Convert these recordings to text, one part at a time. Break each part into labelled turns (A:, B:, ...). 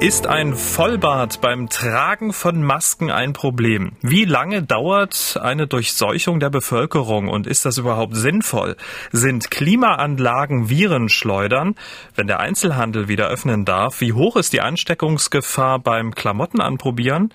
A: Ist ein Vollbart beim Tragen von Masken ein Problem? Wie lange dauert eine Durchseuchung der Bevölkerung und ist das überhaupt sinnvoll? Sind Klimaanlagen Viren schleudern? Wenn der Einzelhandel wieder öffnen darf, wie hoch ist die Ansteckungsgefahr beim Klamotten anprobieren?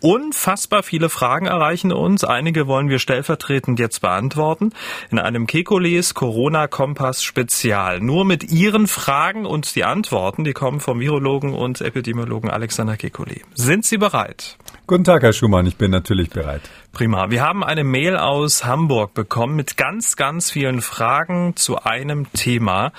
A: Unfassbar viele Fragen erreichen uns. Einige wollen wir stellvertretend jetzt beantworten. In einem Kekules Corona-Kompass Spezial. Nur mit Ihren Fragen und die Antworten, die kommen vom Virologen und Epidemiologen Alexander Kekuli. Sind Sie bereit?
B: Guten Tag, Herr Schumann, ich bin natürlich bereit.
A: Prima. Wir haben eine Mail aus Hamburg bekommen mit ganz, ganz vielen Fragen zu einem Thema.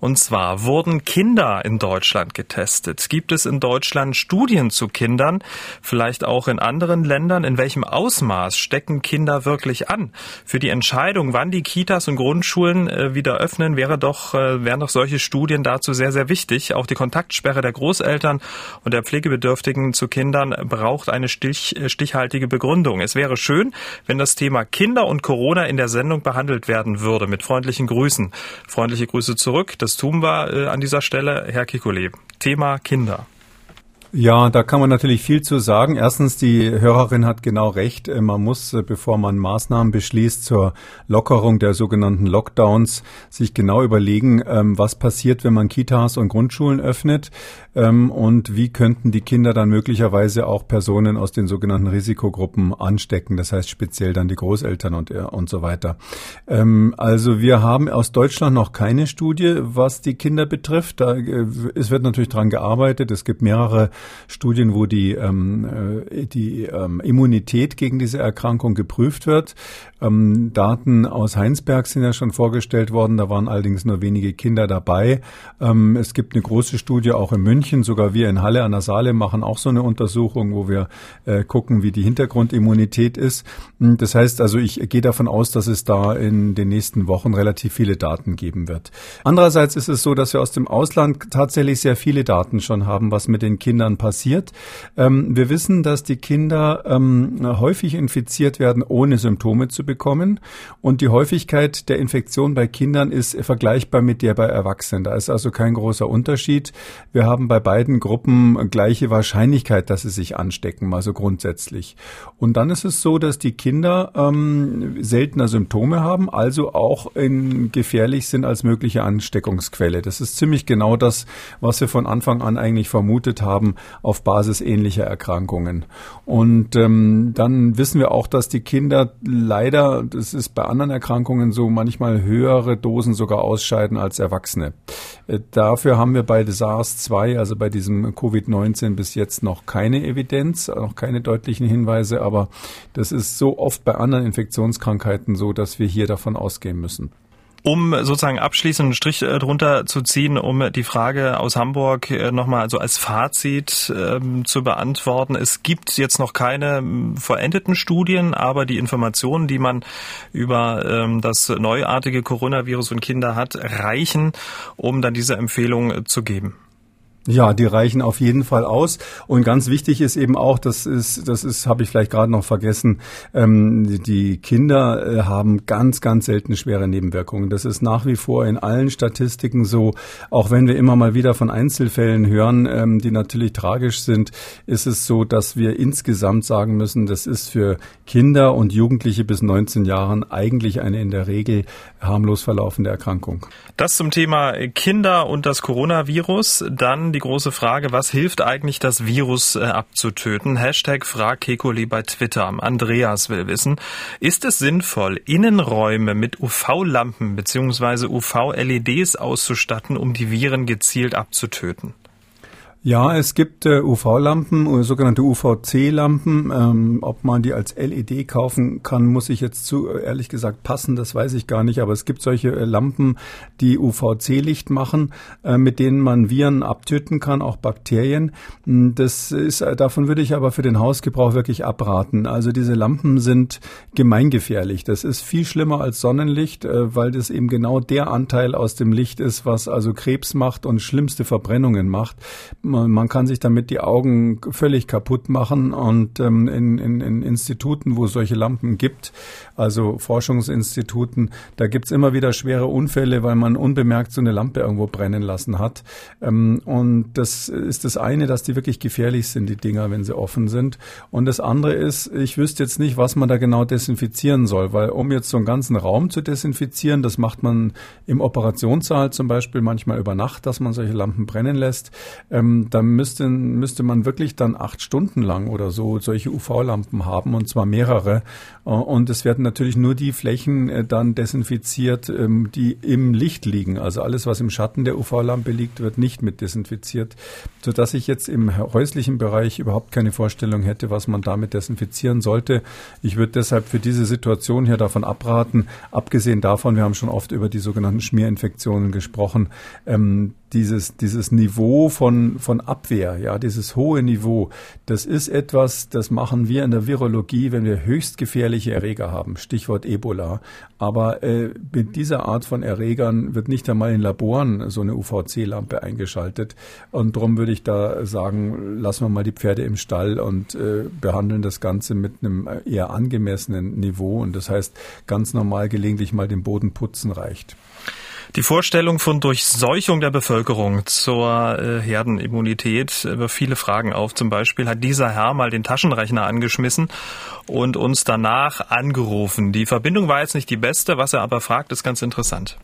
A: Und zwar wurden Kinder in Deutschland getestet. Gibt es in Deutschland Studien zu Kindern? Vielleicht auch in anderen Ländern? In welchem Ausmaß stecken Kinder wirklich an? Für die Entscheidung, wann die Kitas und Grundschulen äh, wieder öffnen, wäre doch, äh, wären doch solche Studien dazu sehr, sehr wichtig. Auch die Kontaktsperre der Großeltern und der Pflegebedürftigen zu Kindern braucht eine stich, äh, stichhaltige Begründung. Es wäre schön, wenn das Thema Kinder und Corona in der Sendung behandelt werden würde. Mit freundlichen Grüßen. Freundliche Grüße zurück. Das tun wir äh, an dieser Stelle. Herr Kikole. Thema Kinder.
B: Ja, da kann man natürlich viel zu sagen. Erstens, die Hörerin hat genau recht. Äh, man muss, äh, bevor man Maßnahmen beschließt zur Lockerung der sogenannten Lockdowns, sich genau überlegen, ähm, was passiert, wenn man Kitas und Grundschulen öffnet ähm, und wie könnten die Kinder dann möglicherweise auch Personen aus den sogenannten Risikogruppen anstecken. Das heißt speziell dann die Großeltern und, äh, und so weiter. Ähm, also wir haben aus Deutschland noch keine Studie, was die Kinder betrifft. Es wird natürlich dran gearbeitet. Es gibt mehrere Studien, wo die, ähm, äh, die ähm, Immunität gegen diese Erkrankung geprüft wird. Ähm, Daten aus Heinsberg sind ja schon vorgestellt worden, da waren allerdings nur wenige Kinder dabei. Ähm, es gibt eine große Studie auch in München, sogar wir in Halle an der Saale machen auch so eine Untersuchung, wo wir äh, gucken, wie die Hintergrundimmunität ist. Hm, das heißt also, ich gehe davon aus, dass es da in den nächsten Wochen relativ viele Daten geben wird. Andererseits ist es so, dass wir aus dem Ausland tatsächlich sehr viele Daten schon haben, was mit den Kindern passiert. Ähm, wir wissen, dass die Kinder ähm, häufig infiziert werden, ohne Symptome zu bekommen. Und die Häufigkeit der Infektion bei Kindern ist vergleichbar mit der bei Erwachsenen. Da ist also kein großer Unterschied. Wir haben bei beiden Gruppen gleiche Wahrscheinlichkeit, dass sie sich anstecken, also grundsätzlich. Und dann ist es so, dass die Kinder ähm, seltener Symptome haben, also auch in, gefährlich sind als mögliche Ansteckungsquelle. Das ist ziemlich genau das, was wir von Anfang an eigentlich vermutet haben auf Basis ähnlicher Erkrankungen. Und ähm, dann wissen wir auch, dass die Kinder leider das ist bei anderen Erkrankungen so, manchmal höhere Dosen sogar ausscheiden als Erwachsene. Äh, dafür haben wir bei SARS-2, also bei diesem Covid-19 bis jetzt noch keine Evidenz, noch keine deutlichen Hinweise, aber das ist so oft bei anderen Infektionskrankheiten so, dass wir hier davon ausgehen müssen.
A: Um sozusagen abschließend einen Strich äh, drunter zu ziehen, um die Frage aus Hamburg äh, nochmal so als Fazit ähm, zu beantworten. Es gibt jetzt noch keine vollendeten Studien, aber die Informationen, die man über ähm, das neuartige Coronavirus und Kinder hat, reichen, um dann diese Empfehlung zu geben.
B: Ja, die reichen auf jeden Fall aus. Und ganz wichtig ist eben auch, das ist, das ist, habe ich vielleicht gerade noch vergessen, ähm, die Kinder äh, haben ganz, ganz selten schwere Nebenwirkungen. Das ist nach wie vor in allen Statistiken so. Auch wenn wir immer mal wieder von Einzelfällen hören, ähm, die natürlich tragisch sind, ist es so, dass wir insgesamt sagen müssen, das ist für Kinder und Jugendliche bis 19 Jahren eigentlich eine in der Regel harmlos verlaufende Erkrankung.
A: Das zum Thema Kinder und das Coronavirus. Dann die große Frage, was hilft eigentlich, das Virus äh, abzutöten? Hashtag Frag Kekoli bei Twitter. Andreas will wissen, ist es sinnvoll, Innenräume mit UV-Lampen bzw. UV-LEDs auszustatten, um die Viren gezielt abzutöten?
B: Ja, es gibt äh, UV-Lampen, oder sogenannte UVC-Lampen. Ähm, ob man die als LED kaufen kann, muss ich jetzt zu äh, ehrlich gesagt passen, das weiß ich gar nicht. Aber es gibt solche äh, Lampen, die UVC-Licht machen, äh, mit denen man Viren abtöten kann, auch Bakterien. Hm, das ist, äh, davon würde ich aber für den Hausgebrauch wirklich abraten. Also diese Lampen sind gemeingefährlich. Das ist viel schlimmer als Sonnenlicht, äh, weil das eben genau der Anteil aus dem Licht ist, was also Krebs macht und schlimmste Verbrennungen macht kann sich damit die Augen völlig kaputt machen und ähm, in, in, in Instituten, wo es solche Lampen gibt, also Forschungsinstituten, da gibt's immer wieder schwere Unfälle, weil man unbemerkt so eine Lampe irgendwo brennen lassen hat. Ähm, und das ist das eine, dass die wirklich gefährlich sind, die Dinger, wenn sie offen sind. Und das andere ist, ich wüsste jetzt nicht, was man da genau desinfizieren soll, weil um jetzt so einen ganzen Raum zu desinfizieren, das macht man im Operationssaal zum Beispiel manchmal über Nacht, dass man solche Lampen brennen lässt. Ähm, da müsste, müsste man wirklich dann acht Stunden lang oder so solche UV-Lampen haben und zwar mehrere. Äh, und es werden natürlich nur die Flächen äh, dann desinfiziert, ähm, die im Licht liegen. Also alles, was im Schatten der UV-Lampe liegt, wird nicht mit desinfiziert, sodass ich jetzt im häuslichen Bereich überhaupt keine Vorstellung hätte, was man damit desinfizieren sollte. Ich würde deshalb für diese Situation hier davon abraten, abgesehen davon, wir haben schon oft über die sogenannten Schmierinfektionen gesprochen, ähm, dieses, dieses Niveau von, von Abwehr, ja, dieses hohe Niveau, das ist etwas, das machen wir in der Virologie, wenn wir höchst gefährliche Erreger haben, Stichwort Ebola. Aber äh, mit dieser Art von Erregern wird nicht einmal in Laboren so eine UVC-Lampe eingeschaltet. Und darum würde ich da sagen, lassen wir mal die Pferde im Stall und äh, behandeln das Ganze mit einem eher angemessenen Niveau. Und das heißt, ganz normal gelegentlich mal den Boden putzen reicht.
A: Die Vorstellung von Durchseuchung der Bevölkerung zur äh, Herdenimmunität wirft viele Fragen auf. Zum Beispiel hat dieser Herr mal den Taschenrechner angeschmissen und uns danach angerufen. Die Verbindung war jetzt nicht die beste, was er aber fragt, ist ganz interessant.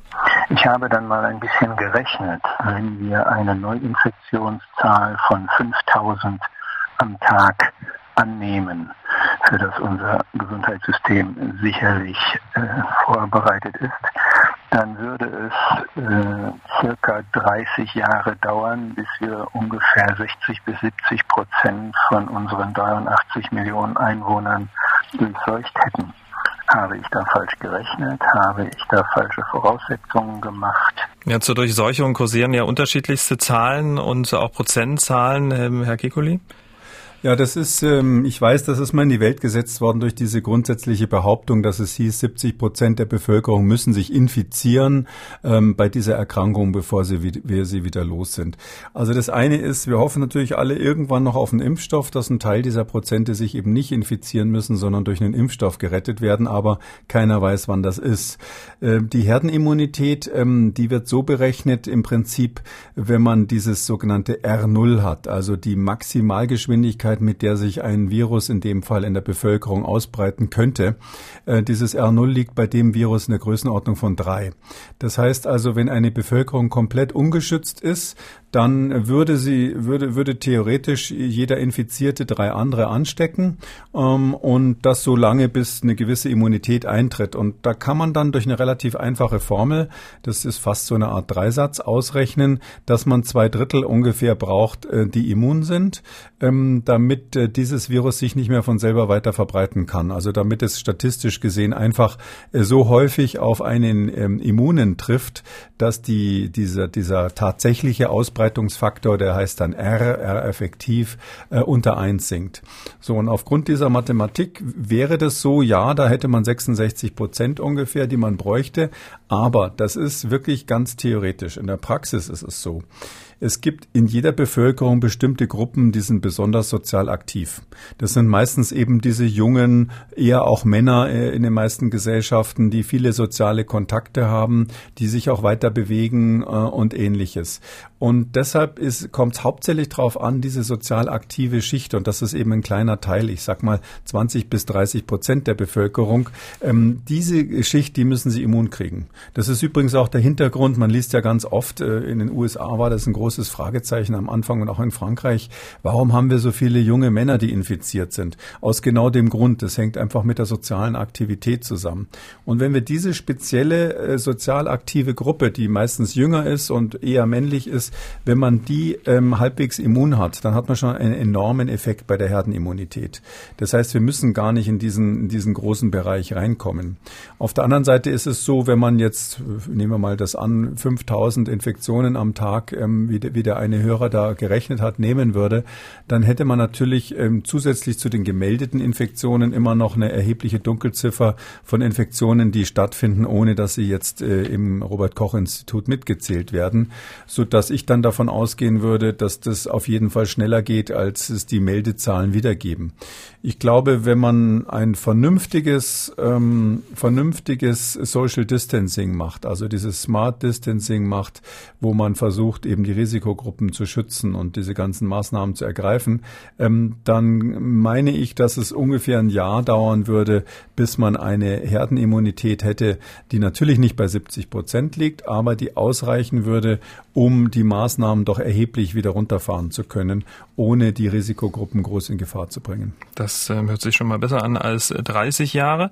C: Ich habe dann mal ein bisschen gerechnet, wenn wir eine Neuinfektionszahl von 5000 am Tag annehmen, für das unser Gesundheitssystem sicherlich äh, vorbereitet ist, dann würde es äh, circa 30 Jahre dauern, bis wir ungefähr 60 bis 70 Prozent von unseren 83 Millionen Einwohnern durchseucht hätten. Habe ich da falsch gerechnet? Habe ich da falsche Voraussetzungen gemacht?
A: Ja, zur Durchseuchung kursieren ja unterschiedlichste Zahlen und auch Prozentzahlen, ähm, Herr Kikuli.
B: Ja, das ist, ähm, ich weiß, das ist mal in die Welt gesetzt worden durch diese grundsätzliche Behauptung, dass es hieß, 70 Prozent der Bevölkerung müssen sich infizieren ähm, bei dieser Erkrankung, bevor sie, wir sie wieder los sind. Also das eine ist, wir hoffen natürlich alle irgendwann noch auf einen Impfstoff, dass ein Teil dieser Prozente sich eben nicht infizieren müssen, sondern durch einen Impfstoff gerettet werden, aber keiner weiß, wann das ist. Äh, die Herdenimmunität, ähm, die wird so berechnet im Prinzip, wenn man dieses sogenannte R0 hat, also die Maximalgeschwindigkeit Geschwindigkeit, mit der sich ein Virus in dem Fall in der Bevölkerung ausbreiten könnte. Äh, dieses R0 liegt bei dem Virus in der Größenordnung von drei. Das heißt also, wenn eine Bevölkerung komplett ungeschützt ist, dann würde sie, würde, würde theoretisch jeder Infizierte drei andere anstecken ähm, und das so lange, bis eine gewisse Immunität eintritt. Und da kann man dann durch eine relativ einfache Formel, das ist fast so eine Art Dreisatz, ausrechnen, dass man zwei Drittel ungefähr braucht, äh, die immun sind, ähm, damit äh, dieses Virus sich nicht mehr von selber weiter verbreiten kann. Also damit es statistisch gesehen einfach äh, so häufig auf einen ähm, Immunen trifft, dass die, dieser, dieser tatsächliche Ausbreitung Ausbreitungsfaktor, der heißt dann R, R effektiv, äh, unter 1 sinkt. So, und aufgrund dieser Mathematik wäre das so, ja, da hätte man 66 Prozent ungefähr, die man bräuchte, aber das ist wirklich ganz theoretisch. In der Praxis ist es so. Es gibt in jeder Bevölkerung bestimmte Gruppen, die sind besonders sozial aktiv. Das sind meistens eben diese jungen, eher auch Männer äh, in den meisten Gesellschaften, die viele soziale Kontakte haben, die sich auch weiter bewegen äh, und ähnliches. Und deshalb kommt es hauptsächlich darauf an, diese sozial aktive Schicht, und das ist eben ein kleiner Teil, ich sag mal 20 bis 30 Prozent der Bevölkerung, ähm, diese Schicht, die müssen sie immun kriegen. Das ist übrigens auch der Hintergrund, man liest ja ganz oft, äh, in den USA war das ein großes Fragezeichen am Anfang und auch in Frankreich. Warum haben wir so viele junge Männer, die infiziert sind? Aus genau dem Grund. Das hängt einfach mit der sozialen Aktivität zusammen. Und wenn wir diese spezielle äh, sozial aktive Gruppe, die meistens jünger ist und eher männlich ist, wenn man die ähm, halbwegs immun hat, dann hat man schon einen enormen Effekt bei der Herdenimmunität. Das heißt, wir müssen gar nicht in diesen, in diesen großen Bereich reinkommen. Auf der anderen Seite ist es so, wenn man jetzt, nehmen wir mal das an, 5000 Infektionen am Tag, ähm, wie wie der eine Hörer da gerechnet hat, nehmen würde, dann hätte man natürlich ähm, zusätzlich zu den gemeldeten Infektionen immer noch eine erhebliche Dunkelziffer von Infektionen, die stattfinden, ohne dass sie jetzt äh, im Robert Koch Institut mitgezählt werden, so dass ich ich dann davon ausgehen würde, dass das auf jeden Fall schneller geht, als es die Meldezahlen wiedergeben. Ich glaube, wenn man ein vernünftiges, ähm, vernünftiges Social Distancing macht, also dieses Smart Distancing macht, wo man versucht, eben die Risikogruppen zu schützen und diese ganzen Maßnahmen zu ergreifen, ähm, dann meine ich, dass es ungefähr ein Jahr dauern würde, bis man eine Herdenimmunität hätte, die natürlich nicht bei 70 Prozent liegt, aber die ausreichen würde, um die Maßnahmen doch erheblich wieder runterfahren zu können, ohne die Risikogruppen groß in Gefahr zu bringen.
A: Das äh, hört sich schon mal besser an als 30 Jahre.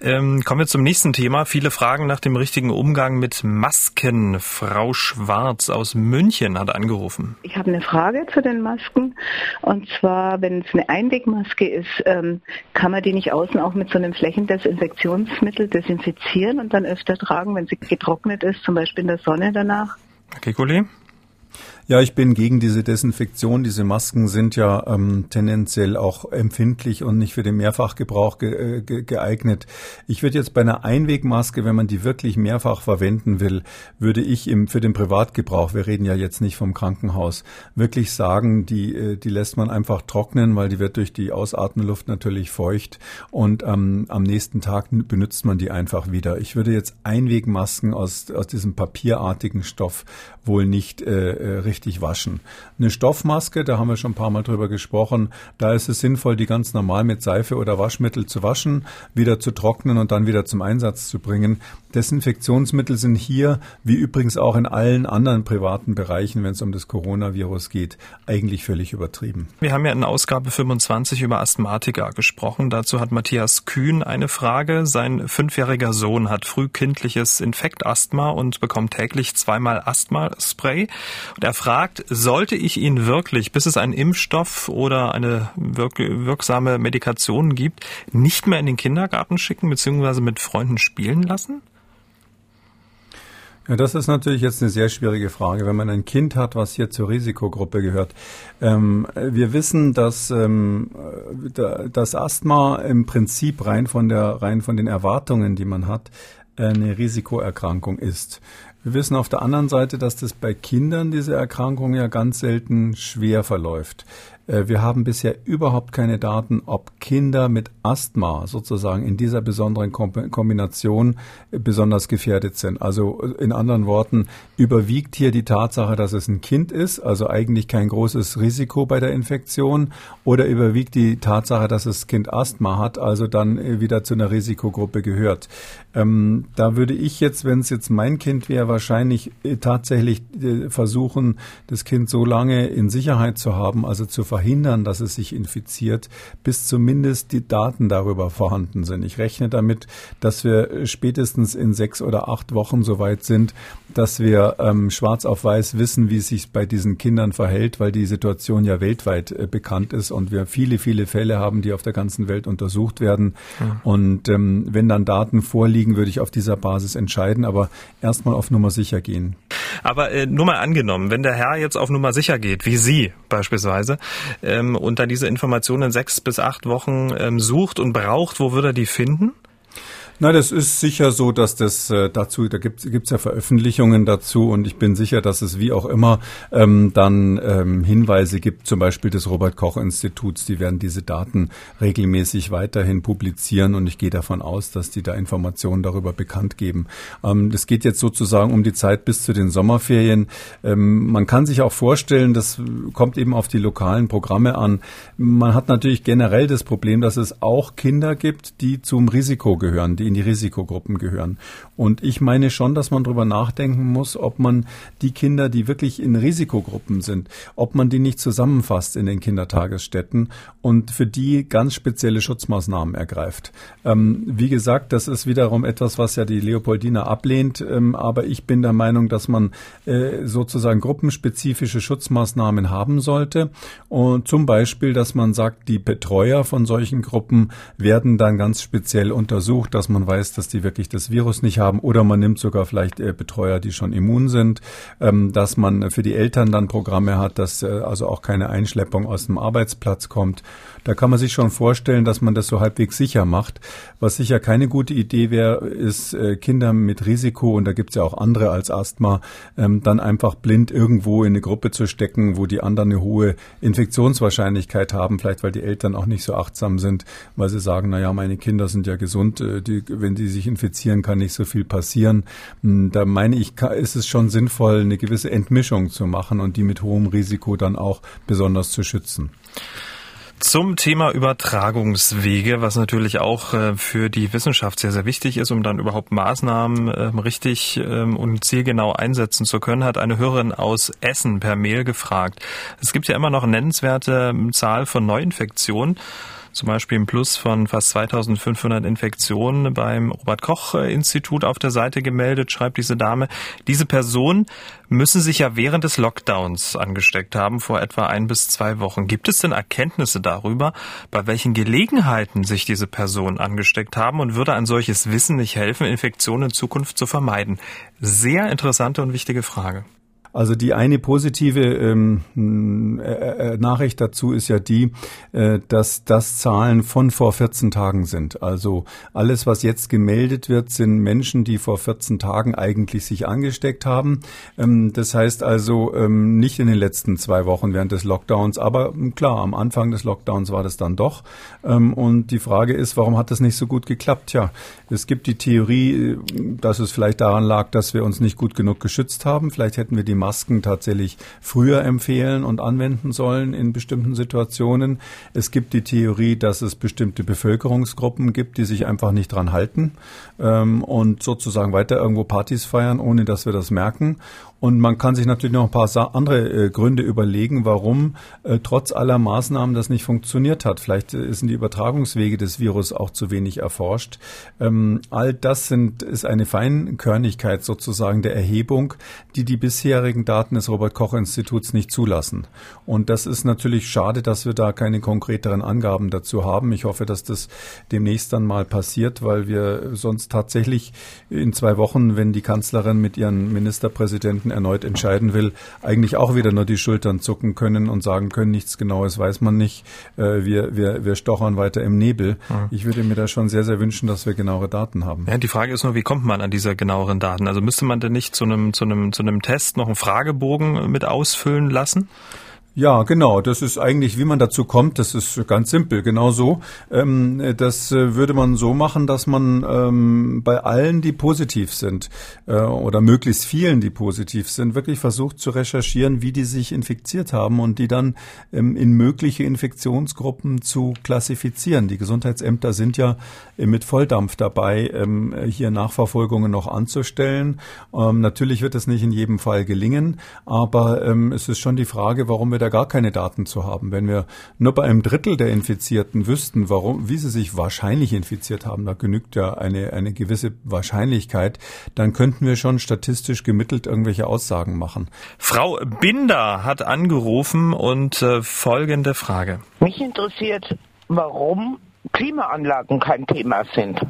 A: Ähm, kommen wir zum nächsten Thema. Viele Fragen nach dem richtigen Umgang mit Masken. Frau Schwarz aus München hat angerufen.
D: Ich habe eine Frage zu den Masken. Und zwar, wenn es eine Einwegmaske ist, ähm, kann man die nicht außen auch mit so einem Flächendesinfektionsmittel desinfizieren und dann öfter tragen, wenn sie getrocknet ist, zum Beispiel in der Sonne danach?
A: Herr Kekulé?
B: Ja, ich bin gegen diese Desinfektion. Diese Masken sind ja ähm, tendenziell auch empfindlich und nicht für den Mehrfachgebrauch ge äh, ge geeignet. Ich würde jetzt bei einer Einwegmaske, wenn man die wirklich mehrfach verwenden will, würde ich im, für den Privatgebrauch, wir reden ja jetzt nicht vom Krankenhaus, wirklich sagen, die, äh, die lässt man einfach trocknen, weil die wird durch die Ausatmenluft natürlich feucht und ähm, am nächsten Tag benutzt man die einfach wieder. Ich würde jetzt Einwegmasken aus, aus diesem papierartigen Stoff wohl nicht äh, äh richtig waschen. Eine Stoffmaske, da haben wir schon ein paar Mal drüber gesprochen, da ist es sinnvoll, die ganz normal mit Seife oder Waschmittel zu waschen, wieder zu trocknen und dann wieder zum Einsatz zu bringen. Desinfektionsmittel sind hier, wie übrigens auch in allen anderen privaten Bereichen, wenn es um das Coronavirus geht, eigentlich völlig übertrieben.
A: Wir haben ja in Ausgabe 25 über Asthmatiker gesprochen. Dazu hat Matthias Kühn eine Frage. Sein fünfjähriger Sohn hat frühkindliches Infektasthma und bekommt täglich zweimal Asthma-Spray. Und er fragt, sollte ich ihn wirklich, bis es einen Impfstoff oder eine wirk wirksame Medikation gibt, nicht mehr in den Kindergarten schicken bzw. mit Freunden spielen lassen?
B: Ja, das ist natürlich jetzt eine sehr schwierige Frage, wenn man ein Kind hat, was hier zur Risikogruppe gehört. Ähm, wir wissen, dass ähm, das Asthma im Prinzip rein von der rein von den Erwartungen, die man hat, eine Risikoerkrankung ist. Wir wissen auf der anderen Seite, dass das bei Kindern diese Erkrankung ja ganz selten schwer verläuft. Äh, wir haben bisher überhaupt keine Daten, ob Kinder mit Asthma sozusagen in dieser besonderen Kombination äh, besonders gefährdet sind. Also äh, in anderen Worten, überwiegt hier die Tatsache, dass es ein Kind ist, also eigentlich kein großes Risiko bei der Infektion, oder überwiegt die Tatsache, dass das Kind Asthma hat, also dann wieder zu einer Risikogruppe gehört. Ähm, da würde ich jetzt, wenn es jetzt mein Kind wäre, wahrscheinlich tatsächlich versuchen, das Kind so lange in Sicherheit zu haben, also zu verhindern, verhindern, dass es sich infiziert, bis zumindest die Daten darüber vorhanden sind. Ich rechne damit, dass wir spätestens in sechs oder acht Wochen so weit sind, dass wir ähm, schwarz auf weiß wissen, wie es sich bei diesen Kindern verhält, weil die Situation ja weltweit äh, bekannt ist und wir viele, viele Fälle haben, die auf der ganzen Welt untersucht werden. Ja. Und ähm, wenn dann Daten vorliegen, würde ich auf dieser Basis entscheiden, aber erstmal auf Nummer sicher gehen.
A: Aber äh, nur mal angenommen, wenn der Herr jetzt auf Nummer sicher geht, wie Sie beispielsweise, ähm, und dann diese Informationen sechs bis acht Wochen ähm, sucht und braucht, wo würde er die finden?
B: Na, das ist sicher so, dass das äh, dazu, da gibt es ja Veröffentlichungen dazu und ich bin sicher, dass es wie auch immer ähm, dann ähm, Hinweise gibt, zum Beispiel des Robert Koch Instituts, die werden diese Daten regelmäßig weiterhin publizieren und ich gehe davon aus, dass die da Informationen darüber bekannt geben. Ähm, das geht jetzt sozusagen um die Zeit bis zu den Sommerferien. Ähm, man kann sich auch vorstellen, das kommt eben auf die lokalen Programme an. Man hat natürlich generell das Problem, dass es auch Kinder gibt, die zum Risiko gehören, die in die Risikogruppen gehören. Und ich meine schon, dass man darüber nachdenken muss, ob man die Kinder, die wirklich in Risikogruppen sind, ob man die nicht zusammenfasst in den Kindertagesstätten und für die ganz spezielle Schutzmaßnahmen ergreift. Ähm, wie gesagt, das ist wiederum etwas, was ja die Leopoldina ablehnt, ähm, aber ich bin der Meinung, dass man äh, sozusagen gruppenspezifische Schutzmaßnahmen haben sollte und zum Beispiel, dass man sagt, die Betreuer von solchen Gruppen werden dann ganz speziell untersucht, dass man man weiß, dass die wirklich das Virus nicht haben oder man nimmt sogar vielleicht äh, Betreuer, die schon immun sind, ähm, dass man für die Eltern dann Programme hat, dass äh, also auch keine Einschleppung aus dem Arbeitsplatz kommt. Da kann man sich schon vorstellen, dass man das so halbwegs sicher macht. Was sicher keine gute Idee wäre, ist äh, Kinder mit Risiko, und da gibt es ja auch andere als Asthma, ähm, dann einfach blind irgendwo in eine Gruppe zu stecken, wo die anderen eine hohe Infektionswahrscheinlichkeit haben, vielleicht weil die Eltern auch nicht so achtsam sind, weil sie sagen, na ja, meine Kinder sind ja gesund, äh, die, wenn die sich infizieren, kann nicht so viel passieren. Hm, da meine ich, ist es schon sinnvoll, eine gewisse Entmischung zu machen und die mit hohem Risiko dann auch besonders zu schützen.
A: Zum Thema Übertragungswege, was natürlich auch äh, für die Wissenschaft sehr, sehr wichtig ist, um dann überhaupt Maßnahmen ähm, richtig ähm, und zielgenau einsetzen zu können, hat eine Hörerin aus Essen per Mail gefragt. Es gibt ja immer noch eine nennenswerte ähm, Zahl von Neuinfektionen zum Beispiel ein Plus von fast 2500 Infektionen beim Robert Koch Institut auf der Seite gemeldet, schreibt diese Dame. Diese Person müssen sich ja während des Lockdowns angesteckt haben, vor etwa ein bis zwei Wochen. Gibt es denn Erkenntnisse darüber, bei welchen Gelegenheiten sich diese Personen angesteckt haben und würde ein solches Wissen nicht helfen, Infektionen in Zukunft zu vermeiden? Sehr interessante und wichtige Frage.
B: Also die eine positive ähm, äh, äh, Nachricht dazu ist ja die, äh, dass das Zahlen von vor 14 Tagen sind. Also alles, was jetzt gemeldet wird, sind Menschen, die vor 14 Tagen eigentlich sich angesteckt haben. Ähm, das heißt also ähm, nicht in den letzten zwei Wochen während des Lockdowns, aber ähm, klar, am Anfang des Lockdowns war das dann doch. Ähm, und die Frage ist, warum hat das nicht so gut geklappt? Ja, es gibt die Theorie, äh, dass es vielleicht daran lag, dass wir uns nicht gut genug geschützt haben. Vielleicht hätten wir die Masken tatsächlich früher empfehlen und anwenden sollen in bestimmten Situationen. Es gibt die Theorie, dass es bestimmte Bevölkerungsgruppen gibt, die sich einfach nicht dran halten ähm, und sozusagen weiter irgendwo Partys feiern, ohne dass wir das merken. Und man kann sich natürlich noch ein paar andere äh, Gründe überlegen, warum äh, trotz aller Maßnahmen das nicht funktioniert hat. Vielleicht äh, sind die Übertragungswege des Virus auch zu wenig erforscht. Ähm, all das sind, ist eine Feinkörnigkeit sozusagen der Erhebung, die die bisherigen Daten des Robert Koch Instituts nicht zulassen. Und das ist natürlich schade, dass wir da keine konkreteren Angaben dazu haben. Ich hoffe, dass das demnächst dann mal passiert, weil wir sonst tatsächlich in zwei Wochen, wenn die Kanzlerin mit ihren Ministerpräsidenten Präsidenten erneut entscheiden will, eigentlich auch wieder nur die Schultern zucken können und sagen können, nichts Genaues weiß man nicht. Äh, wir, wir, wir stochern weiter im Nebel. Mhm. Ich würde mir da schon sehr, sehr wünschen, dass wir genauere Daten haben.
A: Ja, die Frage ist nur, wie kommt man an diese genaueren Daten? Also müsste man denn nicht zu einem, zu einem, zu einem Test noch einen Fragebogen mit ausfüllen lassen?
B: Ja, genau. Das ist eigentlich, wie man dazu kommt, das ist ganz simpel, genau so. Ähm, das äh, würde man so machen, dass man ähm, bei allen, die positiv sind, äh, oder möglichst vielen, die positiv sind, wirklich versucht zu recherchieren, wie die sich infiziert haben und die dann ähm, in mögliche Infektionsgruppen zu klassifizieren. Die Gesundheitsämter sind ja äh, mit Volldampf dabei, ähm, hier Nachverfolgungen noch anzustellen. Ähm, natürlich wird es nicht in jedem Fall gelingen, aber ähm, es ist schon die Frage, warum wir da gar keine Daten zu haben. Wenn wir nur bei einem Drittel der Infizierten wüssten, warum, wie sie sich wahrscheinlich infiziert haben, da genügt ja eine, eine gewisse Wahrscheinlichkeit, dann könnten wir schon statistisch gemittelt irgendwelche Aussagen machen.
A: Frau Binder hat angerufen und äh, folgende Frage.
E: Mich interessiert, warum Klimaanlagen kein Thema sind.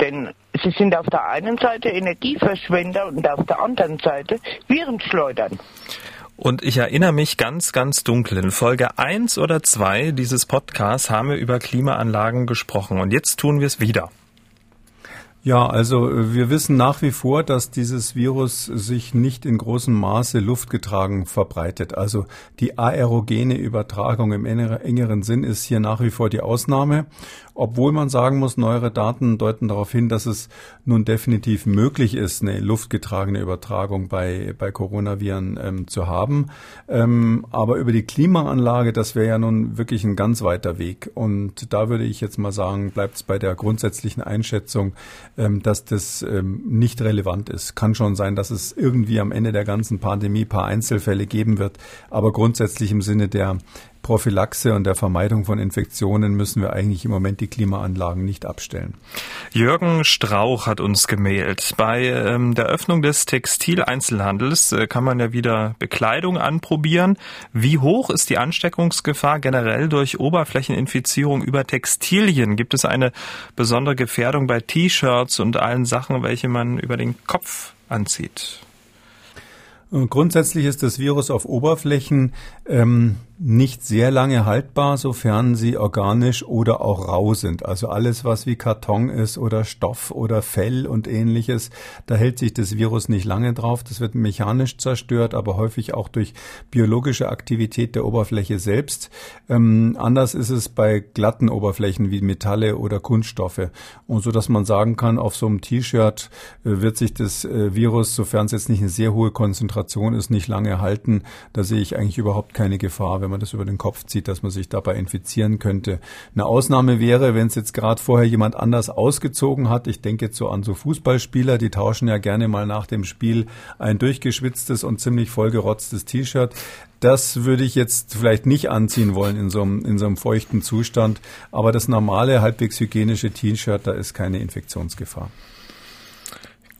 E: Denn sie sind auf der einen Seite Energieverschwender und auf der anderen Seite Virenschleudern.
A: Und ich erinnere mich ganz, ganz dunkel. In Folge 1 oder 2 dieses Podcasts haben wir über Klimaanlagen gesprochen. Und jetzt tun wir es wieder.
B: Ja, also äh, wir wissen nach wie vor, dass dieses Virus sich nicht in großem Maße luftgetragen verbreitet. Also die aerogene Übertragung im engeren Sinn ist hier nach wie vor die Ausnahme, obwohl man sagen muss, neuere Daten deuten darauf hin, dass es nun definitiv möglich ist, eine luftgetragene Übertragung bei, bei Coronaviren ähm, zu haben. Ähm, aber über die Klimaanlage, das wäre ja nun wirklich ein ganz weiter Weg. Und da würde ich jetzt mal sagen, bleibt es bei der grundsätzlichen Einschätzung, dass das ähm, nicht relevant ist. Kann schon sein, dass es irgendwie am Ende der ganzen Pandemie paar Einzelfälle geben wird, aber grundsätzlich im Sinne der Prophylaxe und der Vermeidung von Infektionen müssen wir eigentlich im Moment die Klimaanlagen nicht abstellen.
A: Jürgen Strauch hat uns gemailt. Bei ähm, der Öffnung des Textileinzelhandels äh, kann man ja wieder Bekleidung anprobieren. Wie hoch ist die Ansteckungsgefahr generell durch Oberflächeninfizierung über Textilien? Gibt es eine besondere Gefährdung bei T-Shirts und allen Sachen, welche man über den Kopf anzieht?
B: Grundsätzlich ist das Virus auf Oberflächen ähm, nicht sehr lange haltbar, sofern sie organisch oder auch rau sind. Also alles, was wie Karton ist oder Stoff oder Fell und ähnliches, da hält sich das Virus nicht lange drauf. Das wird mechanisch zerstört, aber häufig auch durch biologische Aktivität der Oberfläche selbst. Ähm, anders ist es bei glatten Oberflächen wie Metalle oder Kunststoffe. Und so, dass man sagen kann, auf so einem T-Shirt äh, wird sich das äh, Virus, sofern es jetzt nicht eine sehr hohe Konzentration ist, nicht lange halten. Da sehe ich eigentlich überhaupt keine Gefahr wenn man das über den Kopf zieht, dass man sich dabei infizieren könnte. Eine Ausnahme wäre, wenn es jetzt gerade vorher jemand anders ausgezogen hat. Ich denke jetzt so an so Fußballspieler, die tauschen ja gerne mal nach dem Spiel ein durchgeschwitztes und ziemlich vollgerotztes T-Shirt. Das würde ich jetzt vielleicht nicht anziehen wollen in so einem, in so einem feuchten Zustand. Aber das normale, halbwegs hygienische T-Shirt, da ist keine Infektionsgefahr.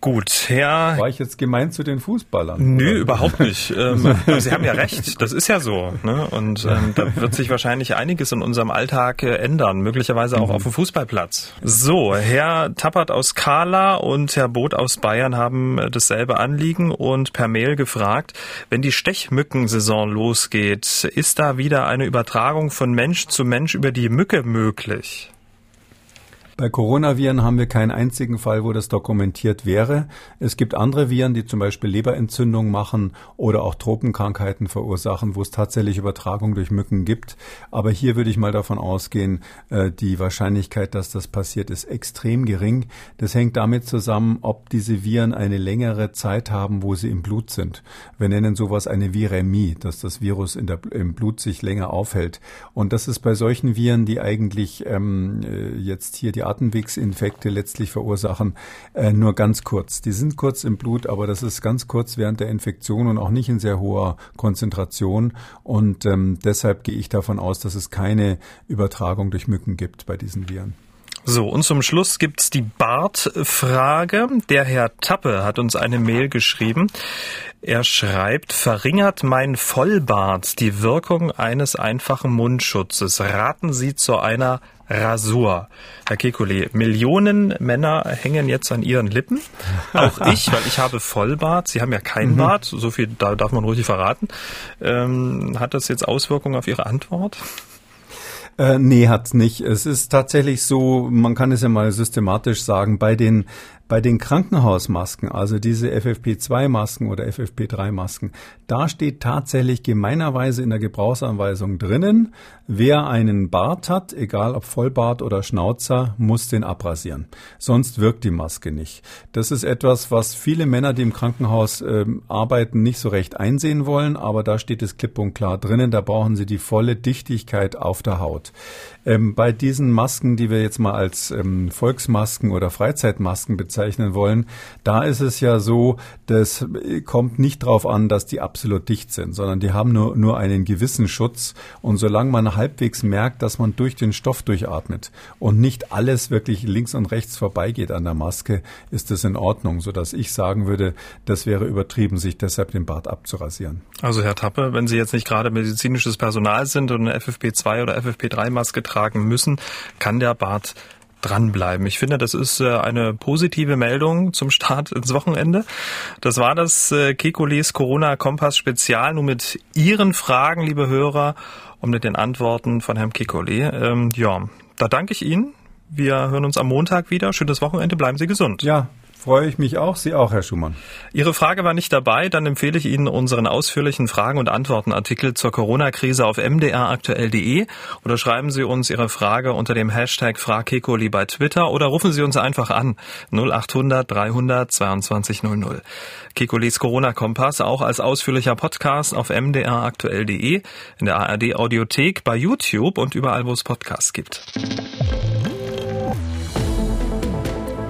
A: Gut, Herr.
B: War ich jetzt gemeint zu den Fußballern?
A: Nö, oder? überhaupt nicht. Ähm, Sie haben ja recht, das ist ja so. Ne? Und ähm, da wird sich wahrscheinlich einiges in unserem Alltag äh, ändern, möglicherweise auch mhm. auf dem Fußballplatz. So, Herr Tappert aus Kala und Herr Boot aus Bayern haben äh, dasselbe Anliegen und per Mail gefragt, wenn die Stechmückensaison losgeht, ist da wieder eine Übertragung von Mensch zu Mensch über die Mücke möglich?
B: Bei Coronaviren haben wir keinen einzigen Fall, wo das dokumentiert wäre. Es gibt andere Viren, die zum Beispiel Leberentzündung machen oder auch Tropenkrankheiten verursachen, wo es tatsächlich Übertragung durch Mücken gibt. Aber hier würde ich mal davon ausgehen, äh, die Wahrscheinlichkeit, dass das passiert, ist extrem gering. Das hängt damit zusammen, ob diese Viren eine längere Zeit haben, wo sie im Blut sind. Wir nennen sowas eine Viremie, dass das Virus der, im Blut sich länger aufhält. Und das ist bei solchen Viren, die eigentlich ähm, äh, jetzt hier die Atemwegsinfekte letztlich verursachen, äh, nur ganz kurz. Die sind kurz im Blut, aber das ist ganz kurz während der Infektion und auch nicht in sehr hoher Konzentration. Und ähm, deshalb gehe ich davon aus, dass es keine Übertragung durch Mücken gibt bei diesen Viren.
A: So, und zum Schluss gibt's die Bartfrage. Der Herr Tappe hat uns eine Mail geschrieben. Er schreibt, verringert mein Vollbart die Wirkung eines einfachen Mundschutzes. Raten Sie zu einer Rasur. Herr Kekulé, Millionen Männer hängen jetzt an ihren Lippen. Auch ich, weil ich habe Vollbart. Sie haben ja kein mhm. Bart. So viel da darf man ruhig verraten. Ähm, hat das jetzt Auswirkungen auf Ihre Antwort?
B: Äh, nee, hat's nicht. Es ist tatsächlich so, man kann es ja mal systematisch sagen, bei den bei den Krankenhausmasken, also diese FFP2-Masken oder FFP3-Masken, da steht tatsächlich gemeinerweise in der Gebrauchsanweisung drinnen, wer einen Bart hat, egal ob Vollbart oder Schnauzer, muss den abrasieren. Sonst wirkt die Maske nicht. Das ist etwas, was viele Männer, die im Krankenhaus äh, arbeiten, nicht so recht einsehen wollen, aber da steht es klipp und klar drinnen, da brauchen sie die volle Dichtigkeit auf der Haut. Ähm, bei diesen Masken, die wir jetzt mal als ähm, Volksmasken oder Freizeitmasken bezeichnen wollen, da ist es ja so, das kommt nicht darauf an, dass die absolut dicht sind, sondern die haben nur, nur einen gewissen Schutz. Und solange man halbwegs merkt, dass man durch den Stoff durchatmet und nicht alles wirklich links und rechts vorbeigeht an der Maske, ist das in Ordnung, sodass ich sagen würde, das wäre übertrieben, sich deshalb den Bart abzurasieren.
A: Also Herr Tappe, wenn Sie jetzt nicht gerade medizinisches Personal sind und eine FFP2 oder FFP3-Maske tragen müssen, kann der Bart dranbleiben. Ich finde, das ist äh, eine positive Meldung zum Start ins Wochenende. Das war das äh, Kekules Corona Kompass Spezial, nur mit Ihren Fragen, liebe Hörer, und mit den Antworten von Herrn Kekole. Ähm, ja, da danke ich Ihnen. Wir hören uns am Montag wieder. Schönes Wochenende. Bleiben Sie gesund.
B: Ja, Freue ich mich auch. Sie auch, Herr Schumann.
A: Ihre Frage war nicht dabei. Dann empfehle ich Ihnen unseren ausführlichen Fragen- und Antwortenartikel zur Corona-Krise auf mdraktuell.de oder schreiben Sie uns Ihre Frage unter dem Hashtag FragKekoli bei Twitter oder rufen Sie uns einfach an 0800 300 2200. Kekolis Corona-Kompass auch als ausführlicher Podcast auf mdraktuell.de, in der ARD-Audiothek, bei YouTube und überall, wo es Podcasts gibt.